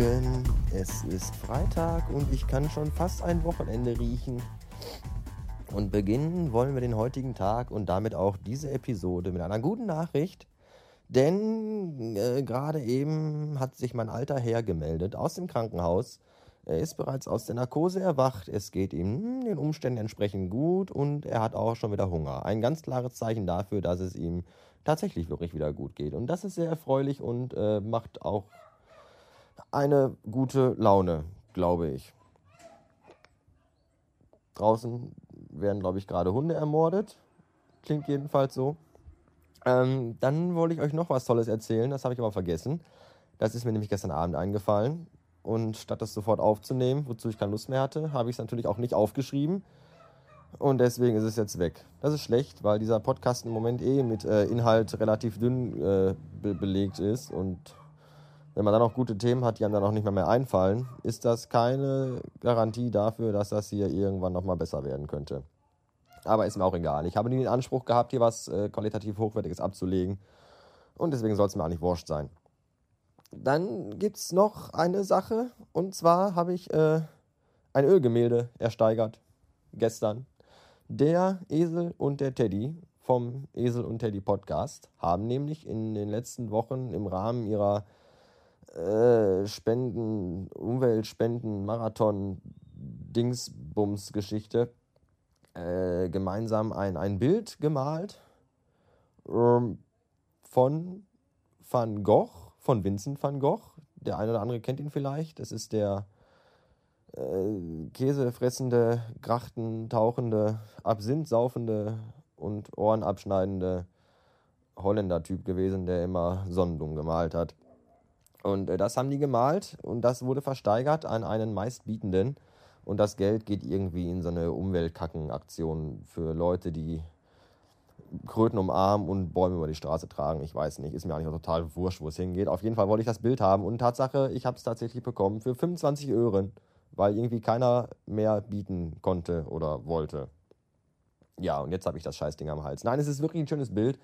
Morgen. Es ist Freitag und ich kann schon fast ein Wochenende riechen. Und beginnen wollen wir den heutigen Tag und damit auch diese Episode mit einer guten Nachricht. Denn äh, gerade eben hat sich mein alter Herr gemeldet aus dem Krankenhaus. Er ist bereits aus der Narkose erwacht. Es geht ihm den Umständen entsprechend gut und er hat auch schon wieder Hunger. Ein ganz klares Zeichen dafür, dass es ihm tatsächlich wirklich wieder gut geht. Und das ist sehr erfreulich und äh, macht auch eine gute Laune, glaube ich. Draußen werden, glaube ich, gerade Hunde ermordet. Klingt jedenfalls so. Ähm, dann wollte ich euch noch was Tolles erzählen, das habe ich aber vergessen. Das ist mir nämlich gestern Abend eingefallen. Und statt das sofort aufzunehmen, wozu ich keine Lust mehr hatte, habe ich es natürlich auch nicht aufgeschrieben. Und deswegen ist es jetzt weg. Das ist schlecht, weil dieser Podcast im Moment eh mit äh, Inhalt relativ dünn äh, be belegt ist. Und wenn man dann auch gute Themen hat, die einem dann auch nicht mehr, mehr einfallen, ist das keine Garantie dafür, dass das hier irgendwann nochmal besser werden könnte. Aber ist mir auch egal. Ich habe nie den Anspruch gehabt, hier was äh, qualitativ Hochwertiges abzulegen. Und deswegen soll es mir auch nicht wurscht sein. Dann gibt es noch eine Sache. Und zwar habe ich äh, ein Ölgemälde ersteigert. Gestern. Der Esel und der Teddy vom Esel und Teddy Podcast haben nämlich in den letzten Wochen im Rahmen ihrer äh, Spenden, Umweltspenden, Marathon, Dingsbums-Geschichte äh, gemeinsam ein, ein Bild gemalt ähm, von Van Gogh, von Vincent van Gogh. Der eine oder andere kennt ihn vielleicht. Das ist der äh, käsefressende, grachtentauchende, absinthsaufende und ohrenabschneidende Holländer-Typ gewesen, der immer Sonnenblumen gemalt hat. Und äh, das haben die gemalt und das wurde versteigert an einen meistbietenden. Und das Geld geht irgendwie in so eine Umweltkackenaktion für Leute, die Kröten umarmen und Bäume über die Straße tragen. Ich weiß nicht, ist mir eigentlich auch total wurscht, wo es hingeht. Auf jeden Fall wollte ich das Bild haben und Tatsache, ich habe es tatsächlich bekommen für 25 Öhren, weil irgendwie keiner mehr bieten konnte oder wollte. Ja, und jetzt habe ich das Scheißding am Hals. Nein, es ist wirklich ein schönes Bild.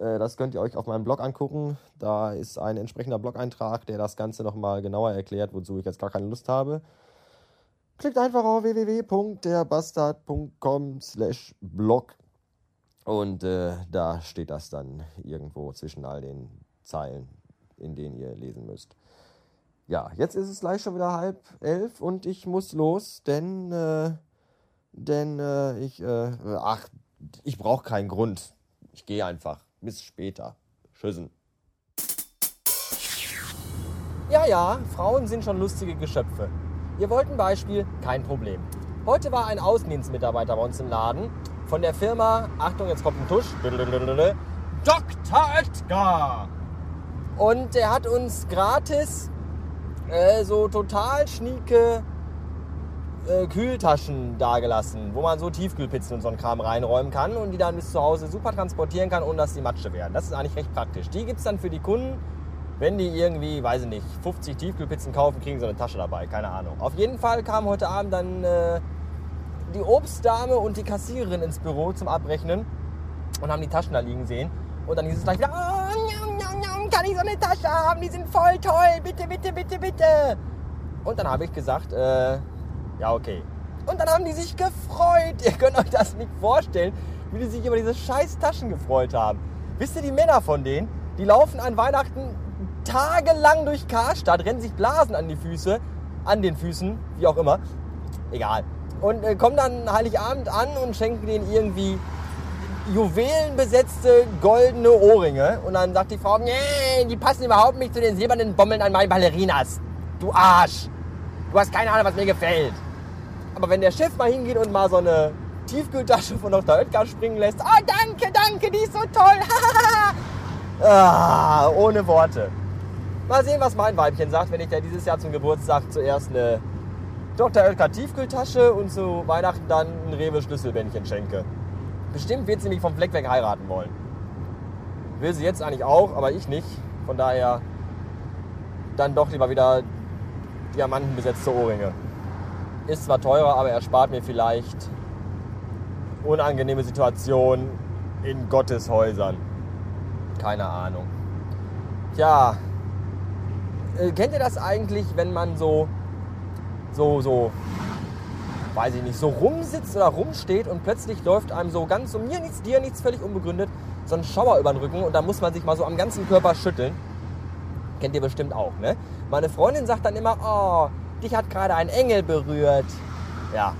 Äh, das könnt ihr euch auf meinem Blog angucken. Da ist ein entsprechender Blog-Eintrag, der das Ganze nochmal genauer erklärt, wozu ich jetzt gar keine Lust habe. Klickt einfach auf www.derbastard.com slash blog und äh, da steht das dann irgendwo zwischen all den Zeilen, in denen ihr lesen müsst. Ja, jetzt ist es gleich schon wieder halb elf und ich muss los, denn, äh, denn äh, ich, äh, ach, ich brauche keinen Grund. Ich gehe einfach. Bis später. Tschüssen. Ja, ja, Frauen sind schon lustige Geschöpfe. Ihr wollt ein Beispiel? Kein Problem. Heute war ein Außendienstmitarbeiter bei uns im Laden von der Firma, Achtung, jetzt kommt ein Tusch, Dr. Edgar. Und der hat uns gratis äh, so total schnieke äh, Kühltaschen dagelassen, wo man so Tiefkühlpizzen und so einen Kram reinräumen kann und die dann bis zu Hause super transportieren kann, ohne dass die Matsche werden. Das ist eigentlich recht praktisch. Die gibt es dann für die Kunden wenn die irgendwie, weiß ich nicht, 50 Tiefkühlpizzen kaufen, kriegen sie eine Tasche dabei. Keine Ahnung. Auf jeden Fall kam heute Abend dann äh, die Obstdame und die Kassiererin ins Büro zum Abrechnen und haben die Taschen da liegen sehen. Und dann hieß es gleich wieder, oh, njam, njam, njam, kann ich so eine Tasche haben? Die sind voll toll, bitte, bitte, bitte, bitte. Und dann habe ich gesagt, äh, ja, okay. Und dann haben die sich gefreut. Ihr könnt euch das nicht vorstellen, wie die sich über diese scheiß Taschen gefreut haben. Wisst ihr, die Männer von denen, die laufen an Weihnachten tagelang durch Karstadt, rennen sich Blasen an die Füße, an den Füßen, wie auch immer. Egal. Und äh, kommen dann Heiligabend an und schenken denen irgendwie juwelenbesetzte goldene Ohrringe. Und dann sagt die Frau, nee, die passen überhaupt nicht zu den silbernen Bommeln an meinen Ballerinas. Du Arsch. Du hast keine Ahnung, was mir gefällt. Aber wenn der Chef mal hingeht und mal so eine Tiefkühltasche von Dr. Oetker springen lässt, oh danke, danke, die ist so toll. ah, ohne Worte. Mal sehen, was mein Weibchen sagt, wenn ich dir dieses Jahr zum Geburtstag zuerst eine Dr. Oetker Tiefkühltasche und zu Weihnachten dann ein Rewe Schlüsselbändchen schenke. Bestimmt wird sie mich vom Fleck weg heiraten wollen. Will sie jetzt eigentlich auch, aber ich nicht. Von daher dann doch lieber wieder diamantenbesetzte Ohrringe. Ist zwar teurer, aber erspart mir vielleicht unangenehme Situationen in Gottes Häusern. Keine Ahnung. Tja, äh, kennt ihr das eigentlich, wenn man so, so, so, weiß ich nicht, so rumsitzt oder rumsteht und plötzlich läuft einem so ganz, so mir nichts, dir nichts, völlig unbegründet, so ein Schauer über den Rücken und da muss man sich mal so am ganzen Körper schütteln. Kennt ihr bestimmt auch, ne? Meine Freundin sagt dann immer, oh, dich hat gerade ein Engel berührt. Ja.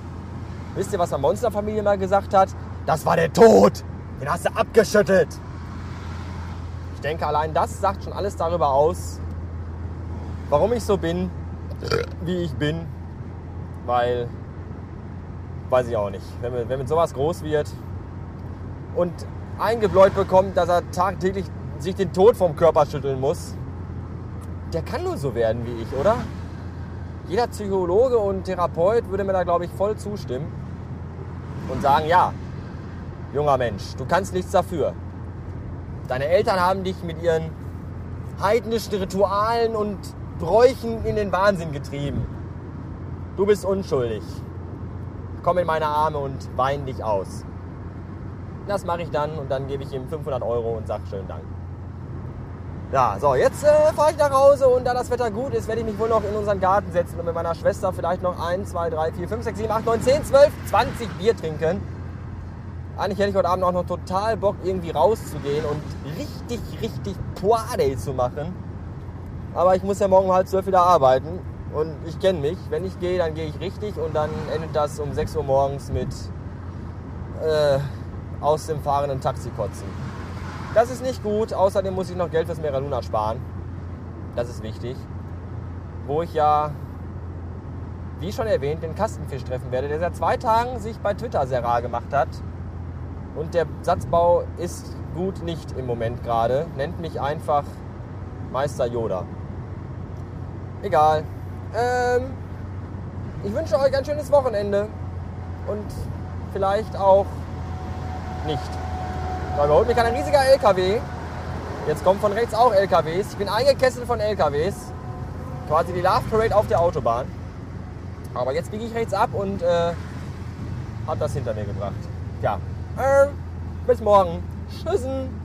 Wisst ihr, was man bei uns in der Familie mal gesagt hat? Das war der Tod. Den hast du abgeschüttelt. Ich denke, allein das sagt schon alles darüber aus, warum ich so bin, wie ich bin. Weil, weiß ich auch nicht, wenn, man, wenn mit sowas groß wird und eingebläut bekommt, dass er tagtäglich sich den Tod vom Körper schütteln muss, der kann nur so werden wie ich, oder? Jeder Psychologe und Therapeut würde mir da, glaube ich, voll zustimmen und sagen, ja, junger Mensch, du kannst nichts dafür. Deine Eltern haben dich mit ihren heidnischen Ritualen und Bräuchen in den Wahnsinn getrieben. Du bist unschuldig. Komm in meine Arme und wein dich aus. Das mache ich dann und dann gebe ich ihm 500 Euro und sage schönen Dank. Ja, so, jetzt äh, fahre ich nach Hause und da das Wetter gut ist, werde ich mich wohl noch in unseren Garten setzen und mit meiner Schwester vielleicht noch 1, 2, 3, 4, 5, 6, 7, 8, 9, 10, 12, 20 Bier trinken. Eigentlich hätte ich heute Abend auch noch total Bock, irgendwie rauszugehen und richtig, richtig Party zu machen. Aber ich muss ja morgen um halb zwölf wieder arbeiten und ich kenne mich. Wenn ich gehe, dann gehe ich richtig und dann endet das um 6 Uhr morgens mit äh, aus dem fahrenden Taxi kotzen. Das ist nicht gut. Außerdem muss ich noch Geld fürs Mera Luna sparen. Das ist wichtig. Wo ich ja, wie schon erwähnt, den Kastenfisch treffen werde, der seit zwei Tagen sich bei Twitter sehr rar gemacht hat. Und der Satzbau ist gut nicht im Moment gerade. Nennt mich einfach Meister Yoda. Egal. Ähm, ich wünsche euch ein schönes Wochenende. Und vielleicht auch nicht. Da überholt mich ein riesiger LKW. Jetzt kommen von rechts auch LKWs. Ich bin eingekesselt von LKWs. Quasi die Love Parade auf der Autobahn. Aber jetzt biege ich rechts ab und äh, habe das hinter mir gebracht. Ja. Äh, bis morgen. Tschüssen.